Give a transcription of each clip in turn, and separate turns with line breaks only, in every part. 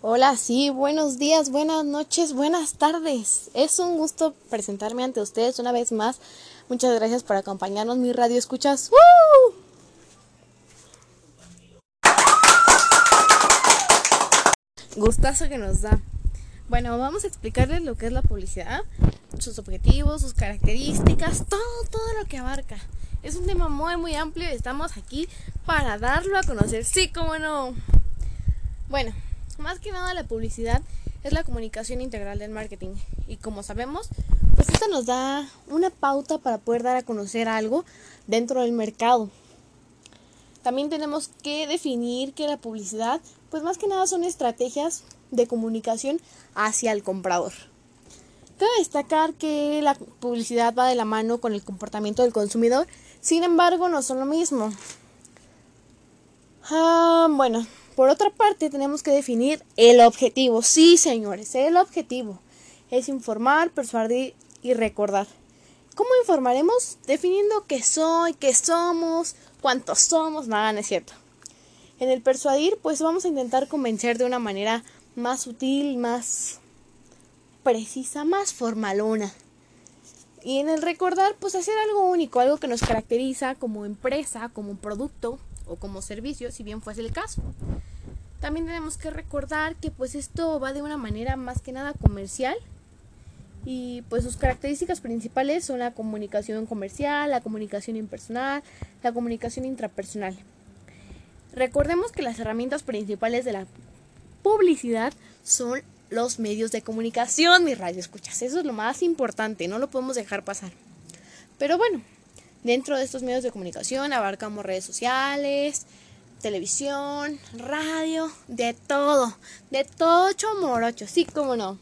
Hola, sí, buenos días, buenas noches, buenas tardes. Es un gusto presentarme ante ustedes una vez más. Muchas gracias por acompañarnos, mi radio escuchas. ¡Woo! Gustazo que nos da. Bueno, vamos a explicarles lo que es la publicidad, sus objetivos, sus características, todo, todo lo que abarca. Es un tema muy, muy amplio y estamos aquí para darlo a conocer. Sí, cómo no. Bueno, más que nada la publicidad es la comunicación integral del marketing y como sabemos, pues esta nos da una pauta para poder dar a conocer algo dentro del mercado. También tenemos que definir que la publicidad, pues más que nada son estrategias de comunicación hacia el comprador. Cabe destacar que la publicidad va de la mano con el comportamiento del consumidor, sin embargo no son lo mismo. Ah, bueno, por otra parte, tenemos que definir el objetivo. Sí, señores, el objetivo es informar, persuadir y recordar. ¿Cómo informaremos? Definiendo qué soy, qué somos, cuántos somos, nada, no es cierto. En el persuadir, pues vamos a intentar convencer de una manera más sutil, más precisa, más formalona. Y en el recordar, pues hacer algo único, algo que nos caracteriza como empresa, como producto o como servicio, si bien fuese el caso. También tenemos que recordar que pues esto va de una manera más que nada comercial y pues sus características principales son la comunicación comercial, la comunicación impersonal, la comunicación intrapersonal. Recordemos que las herramientas principales de la publicidad son los medios de comunicación, mi radio escuchas. Eso es lo más importante, no lo podemos dejar pasar. Pero bueno, dentro de estos medios de comunicación abarcamos redes sociales, televisión, radio, de todo, de todo morocho, sí, como no.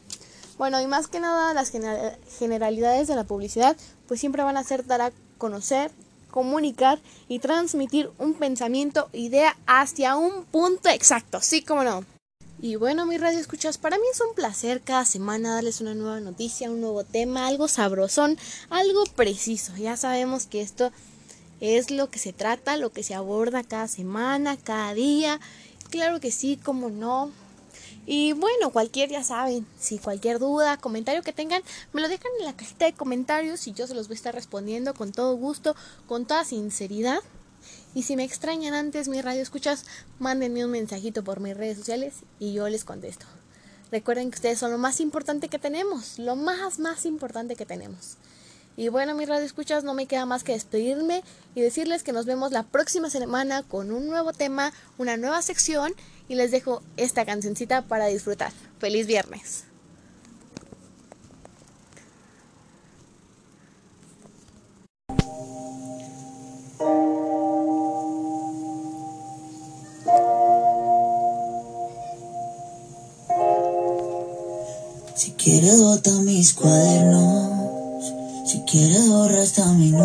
Bueno, y más que nada las generalidades de la publicidad, pues siempre van a ser dar a conocer, comunicar y transmitir un pensamiento, idea hacia un punto exacto, sí, como no. Y bueno, mi radio escuchas, para mí es un placer cada semana darles una nueva noticia, un nuevo tema, algo sabrosón, algo preciso. Ya sabemos que esto es lo que se trata, lo que se aborda cada semana, cada día. Claro que sí, como no. Y bueno, cualquier, ya saben, si cualquier duda, comentario que tengan, me lo dejan en la cajita de comentarios y yo se los voy a estar respondiendo con todo gusto, con toda sinceridad. Y si me extrañan antes mi radio escuchas, mándenme un mensajito por mis redes sociales y yo les contesto. Recuerden que ustedes son lo más importante que tenemos, lo más, más importante que tenemos. Y bueno, mi radio escuchas, no me queda más que despedirme y decirles que nos vemos la próxima semana con un nuevo tema, una nueva sección y les dejo esta cancioncita para disfrutar. Feliz viernes.
Si quieres bota mis cuadernos. Si quieres borra esta minuto